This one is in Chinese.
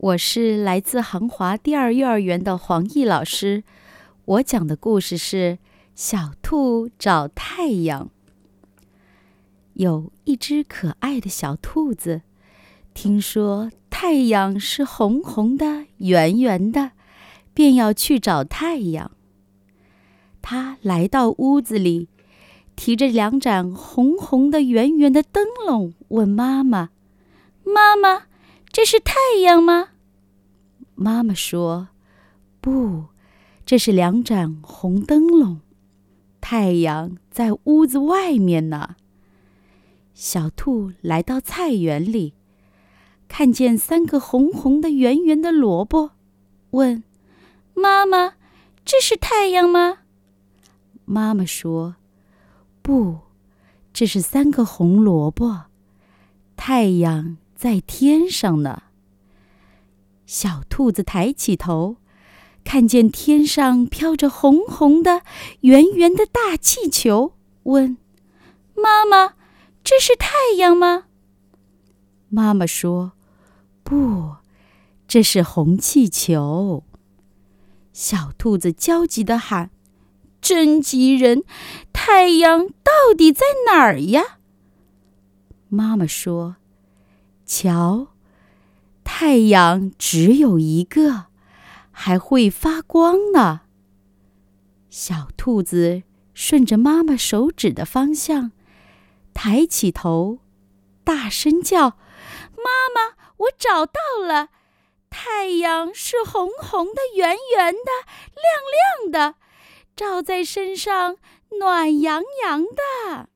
我是来自航华第二幼儿园的黄奕老师。我讲的故事是《小兔找太阳》。有一只可爱的小兔子，听说太阳是红红的、圆圆的，便要去找太阳。它来到屋子里，提着两盏红红的、圆圆的灯笼，问妈妈：“妈妈。”这是太阳吗？妈妈说：“不，这是两盏红灯笼。太阳在屋子外面呢。”小兔来到菜园里，看见三个红红的、圆圆的萝卜，问：“妈妈，这是太阳吗？”妈妈说：“不，这是三个红萝卜。太阳。”在天上呢。小兔子抬起头，看见天上飘着红红的、圆圆的大气球，问：“妈妈，这是太阳吗？”妈妈说：“不，这是红气球。”小兔子焦急地喊：“真急人！太阳到底在哪儿呀？”妈妈说。瞧，太阳只有一个，还会发光呢。小兔子顺着妈妈手指的方向，抬起头，大声叫：“妈妈，我找到了！太阳是红红的、圆圆的、亮亮的，照在身上暖洋洋的。”